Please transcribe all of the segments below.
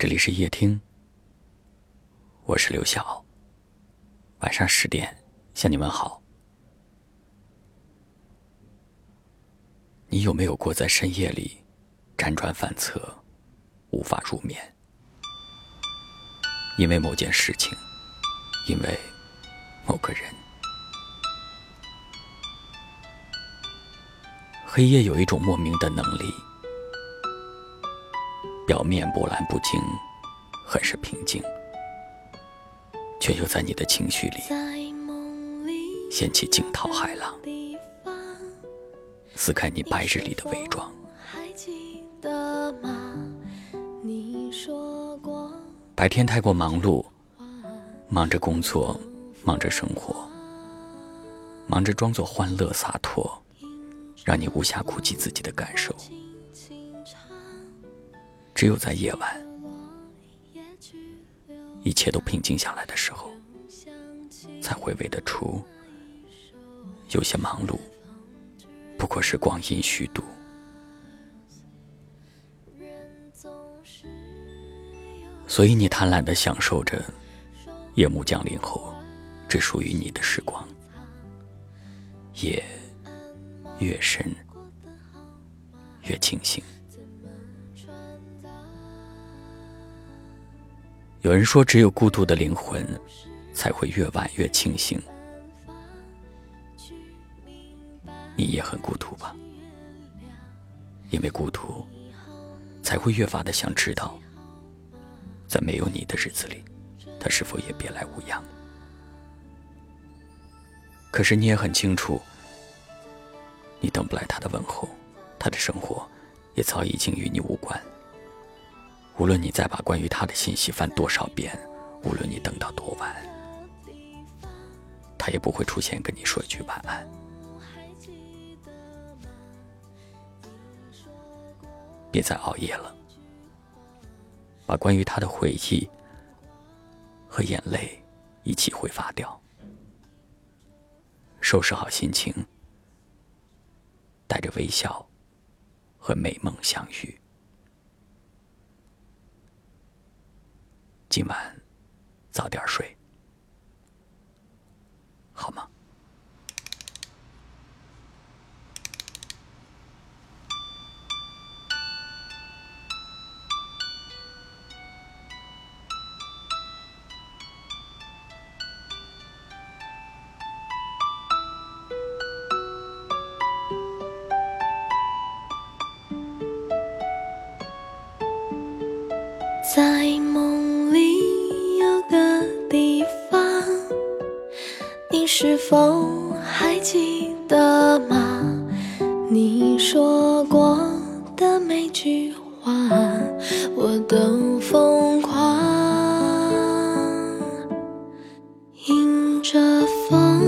这里是夜听，我是刘晓。晚上十点向你们好。你有没有过在深夜里辗转反侧，无法入眠？因为某件事情，因为某个人。黑夜有一种莫名的能力，表面波澜不惊，很是平静，却又在你的情绪里掀起惊涛骇浪，撕开你白日里的伪装。白天太过忙碌，忙着工作，忙着生活，忙着装作欢乐洒脱。让你无暇顾及自己的感受，只有在夜晚，一切都平静下来的时候，才回味得出，有些忙碌不过是光阴虚度。所以你贪婪的享受着夜幕降临后，只属于你的时光，夜。越深，越清醒。有人说，只有孤独的灵魂才会越晚越清醒。你也很孤独吧？因为孤独，才会越发的想知道，在没有你的日子里，他是否也别来无恙？可是你也很清楚。你等不来他的问候，他的生活也早已经与你无关。无论你再把关于他的信息翻多少遍，无论你等到多晚，他也不会出现跟你说一句晚安。别再熬夜了，把关于他的回忆和眼泪一起挥发掉，收拾好心情。带着微笑和美梦相遇。今晚早点睡，好吗？在梦是否还记得吗？你说过的每句话，我都疯狂。迎着风，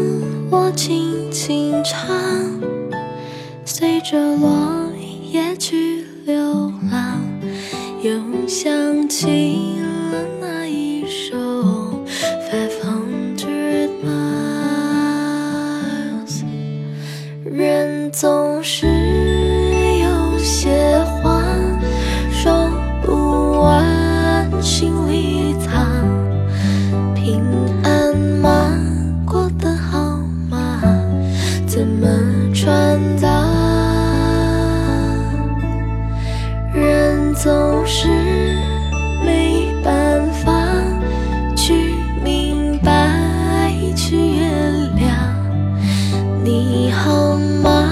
我轻轻唱，随着落叶去流浪。又想起怎么传达？人总是没办法去明白，去原谅。你好吗？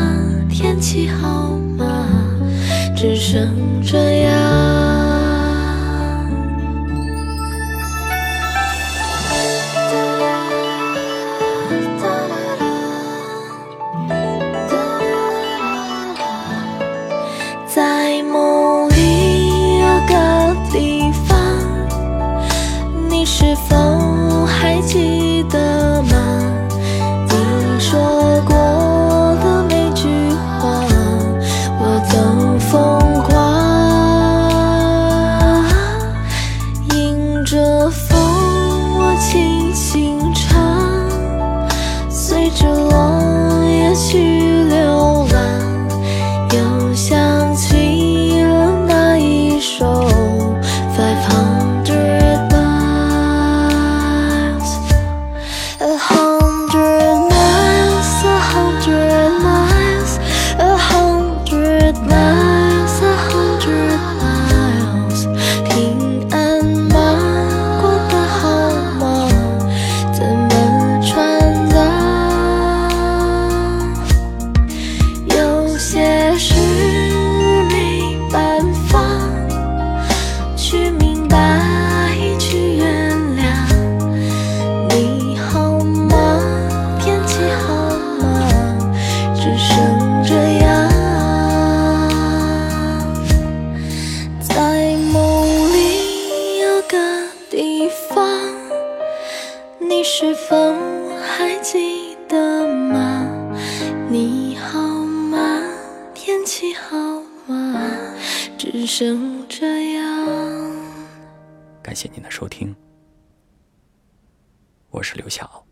天气好吗？只剩这你是否还记得吗？你好吗？天气好吗？只剩这样。感谢您的收听，我是刘晓。